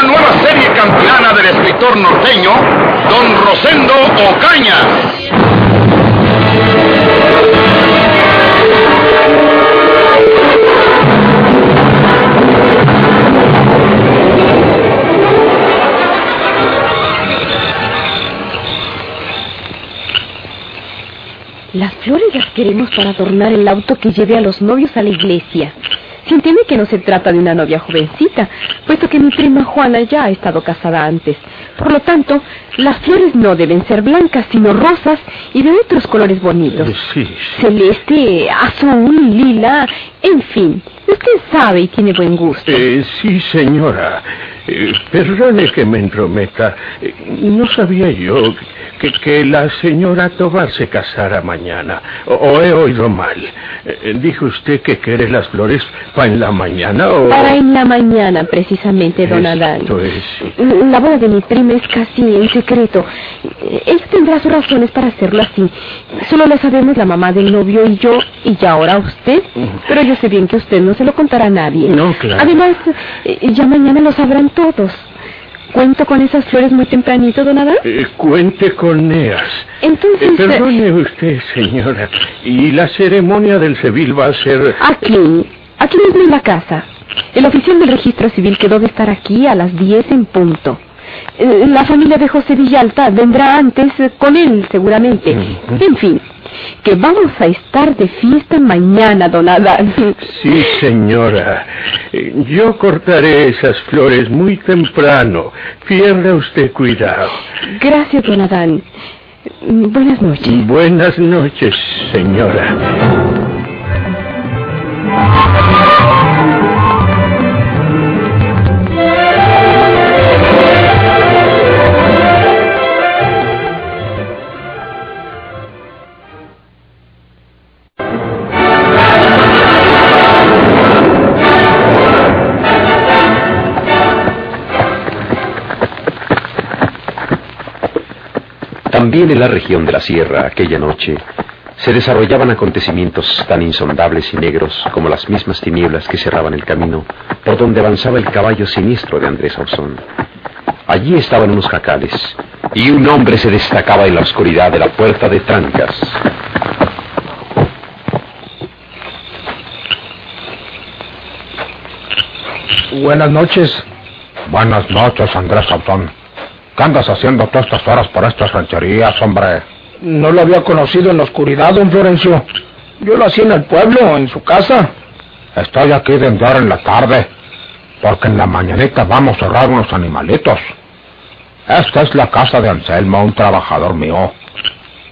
Una nueva serie campilana del escritor norteño, don Rosendo Ocaña. Las flores las queremos para adornar el auto que lleve a los novios a la iglesia. Se entiende que no se trata de una novia jovencita, puesto que mi prima Juana ya ha estado casada antes. Por lo tanto, las flores no deben ser blancas, sino rosas y de otros colores bonitos. Sí, sí. Celeste, azul, lila, en fin. Usted sabe y tiene buen gusto. Eh, sí, señora. Eh, perdone que me entrometa. Eh, no sabía yo que, que la señora Tobar se casara mañana. O, o he oído mal. Eh, dijo usted que quiere las flores para en la mañana o... Para en la mañana, precisamente, don Adán. Esto es... La boda de mi prima es casi en secreto. Ella tendrá sus razones para hacerlo así. Solo lo sabemos la mamá del novio y yo, y ya ahora usted. Pero yo sé bien que usted no se lo contará a nadie. No, claro. Además, eh, ya mañana lo sabrán todos. ¿Cuento con esas flores muy tempranito, don Adán? Eh, cuente con ellas. Entonces... Eh, perdone usted, señora. ¿Y la ceremonia del civil va a ser... Aquí, aquí mismo en la casa. El oficial del registro civil quedó de estar aquí a las 10 en punto. La familia de José Villalta vendrá antes con él, seguramente. En fin, que vamos a estar de fiesta mañana, don Adán. Sí, señora. Yo cortaré esas flores muy temprano. Pierda usted cuidado. Gracias, don Adán. Buenas noches. Buenas noches, señora. También en la región de la sierra, aquella noche, se desarrollaban acontecimientos tan insondables y negros como las mismas tinieblas que cerraban el camino por donde avanzaba el caballo siniestro de Andrés Ausón. Allí estaban unos jacales, y un hombre se destacaba en la oscuridad de la puerta de trancas. Buenas noches. Buenas noches, Andrés Sautón. ¿Qué andas haciendo todas estas horas por estas rancherías, hombre? No lo había conocido en la oscuridad, don Florencio. Yo lo hacía en el pueblo, en su casa. Estoy aquí de andar en la tarde, porque en la mañanita vamos a cerrar unos animalitos. Esta es la casa de Anselmo, un trabajador mío.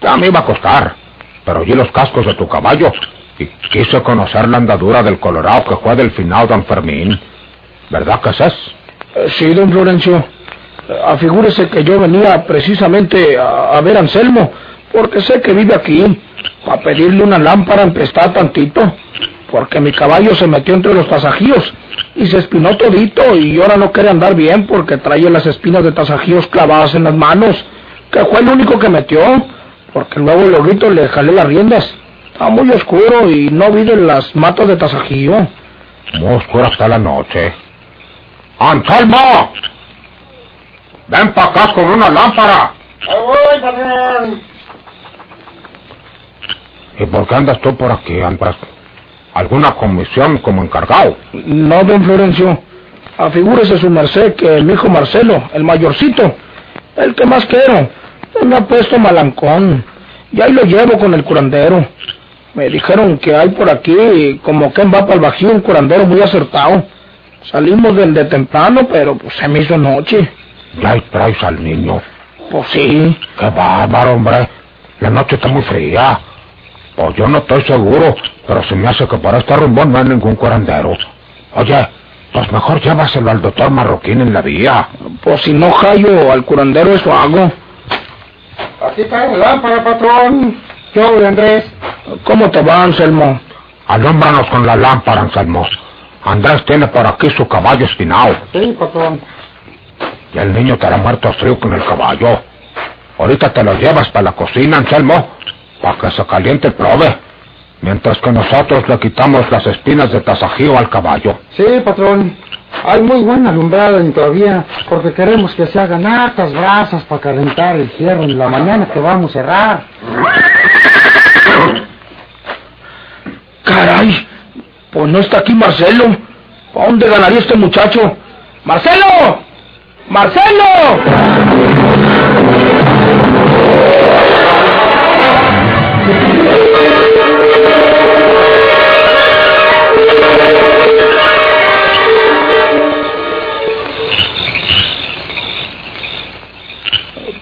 Ya me iba a costar, pero oí los cascos de tu caballo y quise conocer la andadura del colorado que fue del final don Fermín. ¿Verdad que es es? Sí, don Florencio. Afigúrese que yo venía precisamente a, ver a Anselmo, porque sé que vive aquí, a pedirle una lámpara emprestada tantito, porque mi caballo se metió entre los tasajíos y se espinó todito y ahora no quiere andar bien porque trae las espinas de tasajíos clavadas en las manos, que fue el único que metió, porque luego luego le jalé las riendas. Está muy oscuro y no vi de las matas de tasajío. Muy oscura está la noche. ¡Anselmo! Ven para acá con una lámpara. ¿Y por qué andas tú por aquí, andas? ¿Alguna comisión como encargado? No, don Florencio. Afigúrese su merced que mi hijo Marcelo, el mayorcito, el que más quiero, me ha puesto malancón. Y ahí lo llevo con el curandero. Me dijeron que hay por aquí, como que va para el bajío, un curandero muy acertado. Salimos desde temprano, pero pues se me hizo noche. ¿Ya ahí traes al niño? Pues sí. Qué bárbaro, hombre. La noche está muy fría. Pues yo no estoy seguro, pero se me hace que para este rumbón no hay ningún curandero. Oye, pues mejor llévaselo al doctor Marroquín en la vía. Pues si no hallo al curandero, eso hago. Aquí está la lámpara, patrón. ¿Qué hombre, Andrés? ¿Cómo te va, Anselmo? Alúmbranos con la lámpara, Anselmo. Andrés tiene por aquí su caballo espinado. Sí, patrón. Y el niño te hará muerto frío con el caballo. Ahorita te lo llevas para la cocina, Anselmo, para que se caliente el prove. Mientras que nosotros le quitamos las espinas de tasajío al caballo. Sí, patrón. Hay muy buena alumbrada todavía, porque queremos que se hagan hartas brasas para calentar el hierro en la mañana que vamos a cerrar. Caray, pues no está aquí Marcelo. ¿A dónde ganaría este muchacho? ¡Marcelo! ¡Marcelo!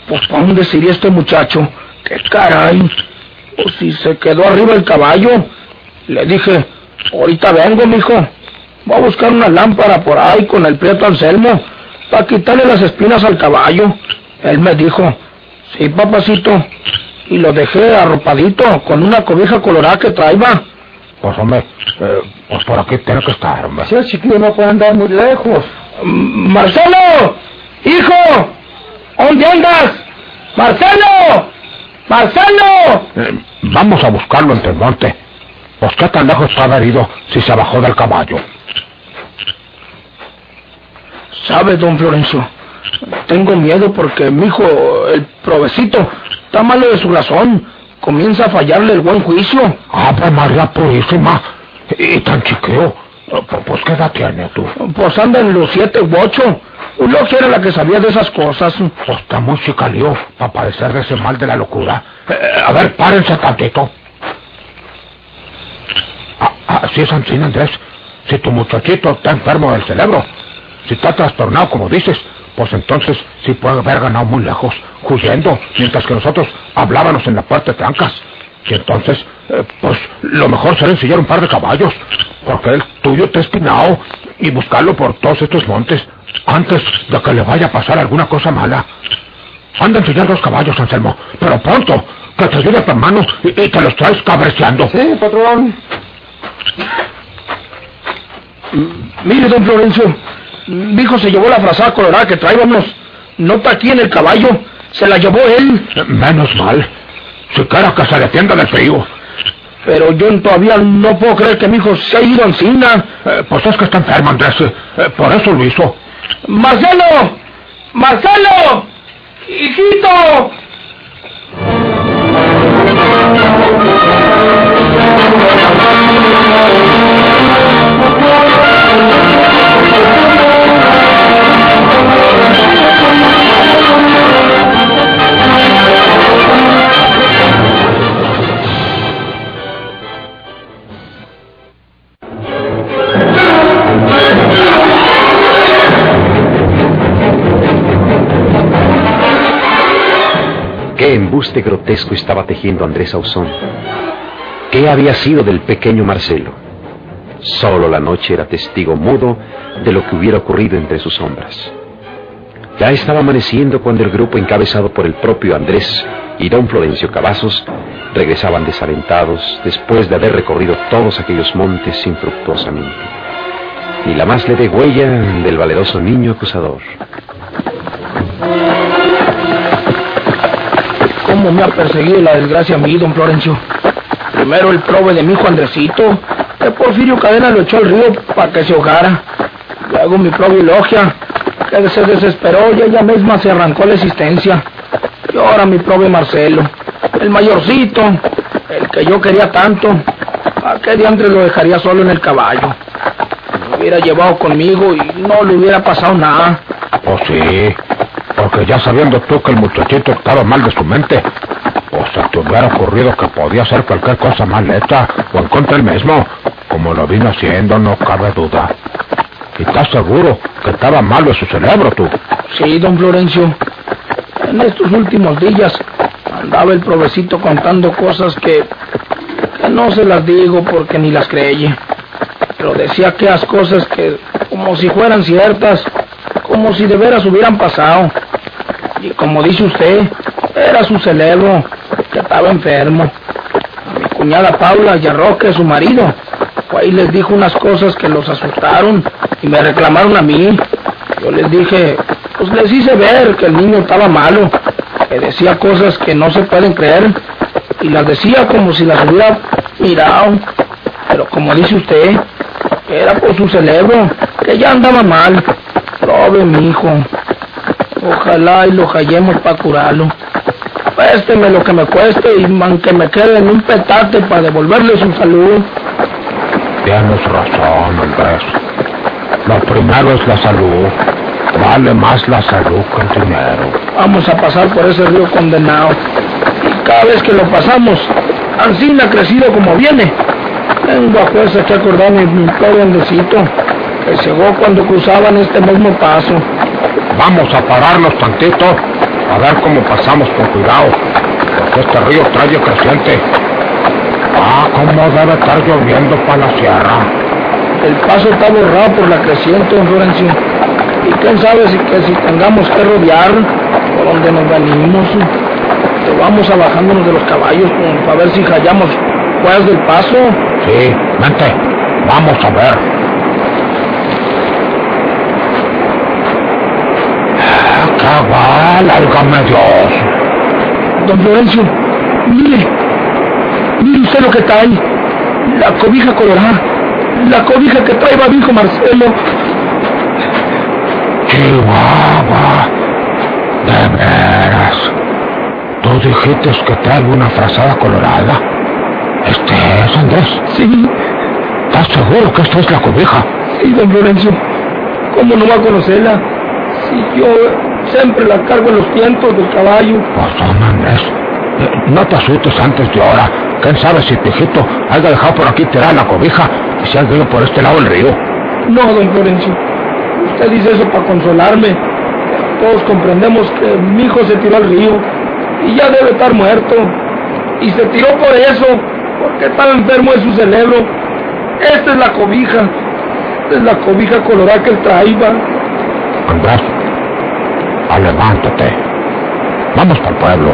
Pues ¿para dónde este muchacho? ¡Qué caray! Pues si se quedó arriba el caballo. Le dije, ahorita vengo, mijo. Voy a buscar una lámpara por ahí con el prieto Anselmo para quitarle las espinas al caballo. Él me dijo, sí, papacito. Y lo dejé arropadito con una cobija colorada que traía. Pues hombre, eh, pues por aquí tiene que estar, hombre. Si el chiquillo no puede andar muy lejos. ¡Marcelo! ¡Hijo! ¿Dónde andas? ¡Marcelo! ¡Marcelo! Eh, vamos a buscarlo entre el monte. Pues qué tan lejos está herido si se bajó del caballo. ¿Sabe, don Florencio? Tengo miedo porque mi hijo, el provecito, está malo de su razón. Comienza a fallarle el buen juicio. Ah, pues María Purísima. Y tan chiqueo. Pues qué edad tiene tú. Pues anda en los siete u ocho. Logia era la que sabía de esas cosas. Pues está muy chicalío para padecer de ese mal de la locura. Eh, a ver, párense tantito. Ah, así es, Ancina Andrés. Si tu muchachito está enfermo del cerebro, si está trastornado, como dices, pues entonces sí puede haber ganado muy lejos, huyendo, mientras que nosotros hablábamos en la puerta de trancas. Y entonces, eh, pues lo mejor será ensillar un par de caballos, porque el tuyo está espinado, y buscarlo por todos estos montes, antes de que le vaya a pasar alguna cosa mala. Anda a ensillar dos caballos, Anselmo, pero pronto, que te ayude tu hermano y, y te los traes cabeceando. Sí, patrón. Mire, don Florencio, mi hijo se llevó la frazada colorada que traíamos. No está aquí en el caballo. Se la llevó él. Menos mal. Si cara que se defienda del frío. Pero yo todavía no puedo creer que mi hijo se ha ido encima. Eh, pues es que está enfermo, Andrés. Eh, por eso lo hizo. ¡Marcelo! ¡Marcelo! ¡Hijito! ¿Qué embuste grotesco estaba tejiendo Andrés Ausón? ¿Qué había sido del pequeño Marcelo? Solo la noche era testigo mudo de lo que hubiera ocurrido entre sus sombras. Ya estaba amaneciendo cuando el grupo encabezado por el propio Andrés y don Florencio Cavazos regresaban desalentados después de haber recorrido todos aquellos montes infructuosamente. Ni la más leve huella del valeroso niño acusador. ¿Cómo me ha perseguido la desgracia a mí, don Florencio? Primero el prove de mi hijo Andresito, que Porfirio Cadena lo echó al río para que se ahogara. Luego mi propia logia, que se desesperó y ella misma se arrancó la existencia. Y ahora mi prove Marcelo, el mayorcito, el que yo quería tanto. ¿A qué diantres lo dejaría solo en el caballo? Lo hubiera llevado conmigo y no le hubiera pasado nada. Pues sí, porque ya sabiendo tú que el muchachito estaba mal de su mente, o se te hubiera ocurrido que podía hacer cualquier cosa mal hecha o en contra él mismo, como lo vino haciendo, no cabe duda. ¿Y estás seguro que estaba malo de su cerebro tú? Sí, don Florencio. En estos últimos días andaba el provecito contando cosas que, que no se las digo porque ni las creye. Pero decía aquellas cosas que como si fueran ciertas, como si de veras hubieran pasado. Y como dice usted, Era su cerebro, que estaba enfermo. A mi cuñada Paula y a Roque, su marido. Ahí les dijo unas cosas que los asustaron y me reclamaron a mí. Yo les dije, pues les hice ver que el niño estaba malo, que decía cosas que no se pueden creer y las decía como si las hubiera mirado. Pero como dice usted, era por su cerebro, que ya andaba mal. Pobre mi hijo. Ojalá y lo hallemos para curarlo. Pésteme lo que me cueste y aunque me quede en un petate para devolverle su salud. Tienes razón, Andrés. Lo primero es la salud. Vale más la salud que el dinero. Vamos a pasar por ese río condenado. Y cada vez que lo pasamos, Ancina ha crecido como viene. Tengo a fuerza que acordarme mi pobre andecito, que llegó cuando cruzaban este mismo paso. Vamos a pararnos tantito a ver cómo pasamos con cuidado, porque este río trae creciente. Ah, cómo debe estar lloviendo para la sierra. El paso está borrado por la creciente, don Florencio. Y quién sabe si, que si tengamos que rodear por donde nos venimos. Vamos a bajándonos de los caballos para ver si hallamos pues del paso. Sí, vente, vamos a ver. Ah, cabal, álgame Dios. Don Florencio, mire, mire usted lo que está ahí. La cobija colorada. La cobija que trae Babijo Marcelo. Chihuahua, de veras. Tú dijiste que traigo una frazada colorada. ¿Este es Andrés? Sí, ¿Estás seguro que esto es la cobija? sí, don Florencio. ¿Cómo no va a conocerla? Si yo siempre la cargo en los tientos del caballo. Pues don Andrés, eh, no te asustes antes de ahora. ¿Quién sabe si Pijito haya dejado por aquí tirar la cobija y se ha ido por este lado del río? No, don Florencio. Usted dice eso para consolarme. Todos comprendemos que mi hijo se tiró al río y ya debe estar muerto. Y se tiró por eso, porque estaba enfermo de su cerebro. Esta es la cobija. Esta es la cobija colorada que él traía. Andrés, ah, levántate. Vamos para el pueblo.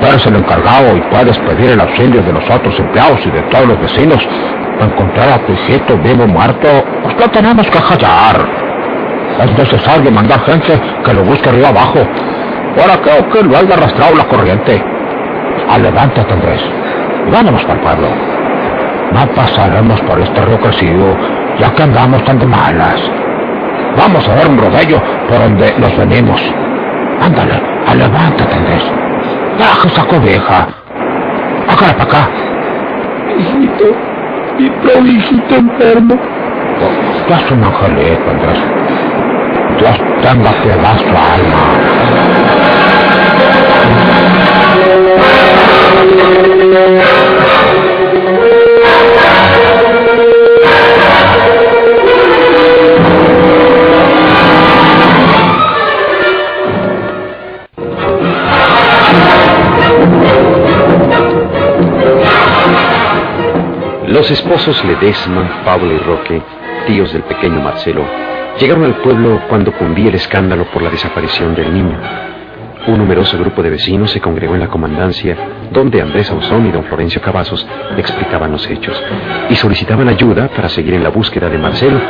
Tú eres el encargado y puedes pedir el auxilio de los otros empleados y de todos los vecinos. Para encontrar a tu hijito vivo muerto, pues lo tenemos que hallar. Es necesario mandar gente que lo busque arriba abajo. Ahora creo que lo haya arrastrado la corriente. Ah, levántate, Andrés. Vámonos para el pueblo. No pasaremos por este río crecido, ya que andamos tan de malas. Vamos a dar un rodillo por donde nos venimos. Ándale, ah, levántate, Andrés. Baja esa cobija. Acá, para acá. Hijito, mi pobre hijito enfermo. Tú eres un angelito, Andrés. Dios tenga piedad su alma. Los esposos Ledesma, Pablo y Roque, tíos del pequeño Marcelo, llegaron al pueblo cuando cundía el escándalo por la desaparición del niño. Un numeroso grupo de vecinos se congregó en la comandancia, donde Andrés Ausón y don Florencio Cavazos explicaban los hechos y solicitaban ayuda para seguir en la búsqueda de Marcelo.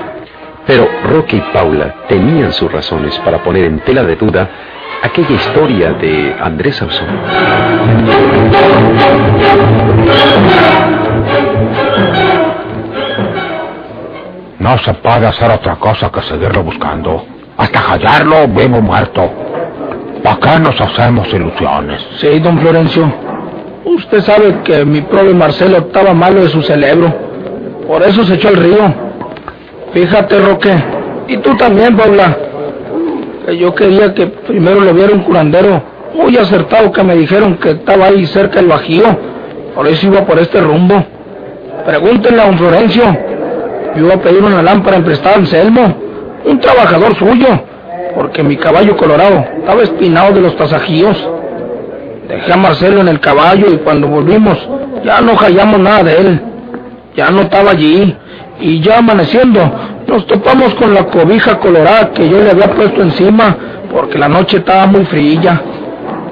Pero Roque y Paula tenían sus razones para poner en tela de duda aquella historia de Andrés Ausón. No se puede hacer otra cosa que seguirlo buscando. Hasta hallarlo vivo muerto. ¿Para qué nos hacemos ilusiones? Sí, don Florencio. Usted sabe que mi pobre Marcelo estaba malo de su cerebro. Por eso se echó al río. Fíjate, Roque. Y tú también, Paula. Que yo quería que primero lo viera un curandero muy acertado que me dijeron que estaba ahí cerca del Bajío. Por eso iba por este rumbo. Pregúntenle a don Florencio. Yo iba a pedir una lámpara emprestada a Anselmo, un trabajador suyo, porque mi caballo colorado estaba espinado de los tasajíos. Dejé a Marcelo en el caballo y cuando volvimos ya no hallamos nada de él. Ya no estaba allí. Y ya amaneciendo nos topamos con la cobija colorada que yo le había puesto encima porque la noche estaba muy fría.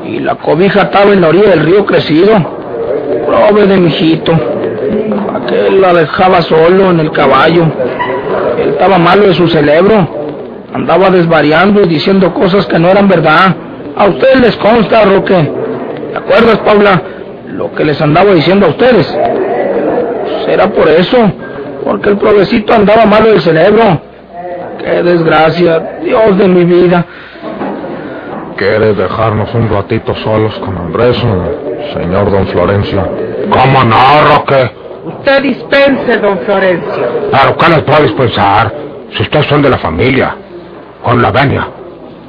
y la cobija estaba en la orilla del río crecido. Pobre de mi. Aquel la dejaba solo en el caballo. Él estaba malo de su cerebro. Andaba desvariando y diciendo cosas que no eran verdad. A ustedes les consta, Roque. ¿Te acuerdas, Paula? Lo que les andaba diciendo a ustedes. Será por eso. Porque el provecito andaba malo del cerebro. Qué desgracia. Dios de mi vida. ¿Quiere dejarnos un ratito solos con Andrés, señor don Florencio? ¿Cómo no, Roque? Usted dispense, don Florencio. Pero ¿qué les puede dispensar? Si ustedes son de la familia. Con la venia.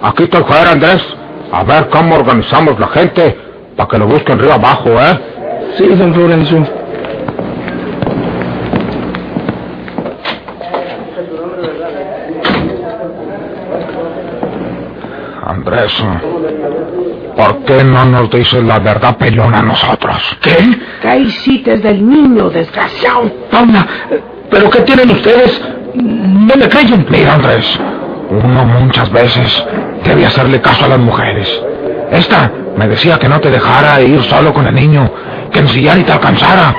Aquí estoy fuera, Andrés. A ver cómo organizamos la gente para que lo busquen río abajo, ¿eh? Sí, don Florencio. Andrés, ¿por qué no nos dices la verdad pelona a nosotros? ¿Qué? ¿Qué hiciste del niño, desgraciado? Paula, ¿pero qué tienen ustedes? No me creen. Mira, Andrés, uno muchas veces debe hacerle caso a las mujeres. Esta me decía que no te dejara ir solo con el niño, que ensillara y te alcanzara.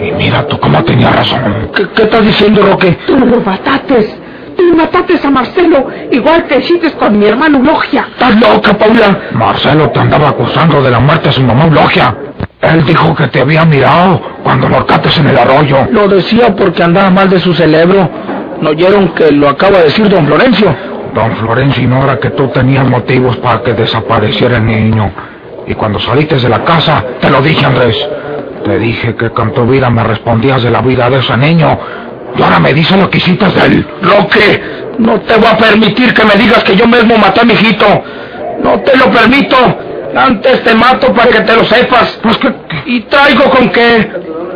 Y mira tú cómo tenía razón. ¿Qué, qué estás diciendo, Roque? Tú lo matates. Tú matates a Marcelo, igual que hiciste con mi hermano Logia. ¿Estás loca, Paula? Marcelo te andaba acusando de la muerte de su mamá Eulogia. Él dijo que te había mirado cuando lo horcates en el arroyo. Lo decía porque andaba mal de su cerebro. ¿No oyeron que lo acaba de decir don Florencio? Don Florencio ignora que tú tenías motivos para que desapareciera el niño. Y cuando saliste de la casa, te lo dije, Andrés. Te dije que con tu vida me respondías de la vida de ese niño. Y ahora me dices lo que hiciste de él. Roque, no te voy a permitir que me digas que yo mismo maté a mi hijito. No te lo permito. Antes te mato para que te lo sepas. Pues que... Y traigo con que...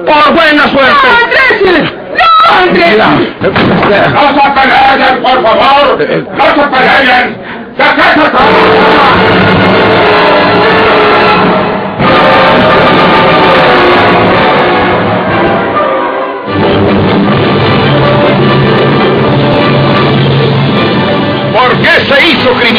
Por buena suerte. ¡Andrés! ¡No, Andrés! ¡No se peleen, por favor! ¡No se peleen! ¡Déjense ¿Por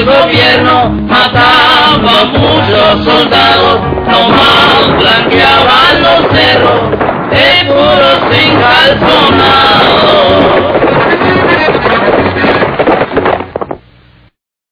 el gobierno mataba a muchos soldados, nomás blanqueaban los cerros de puros encalzonados.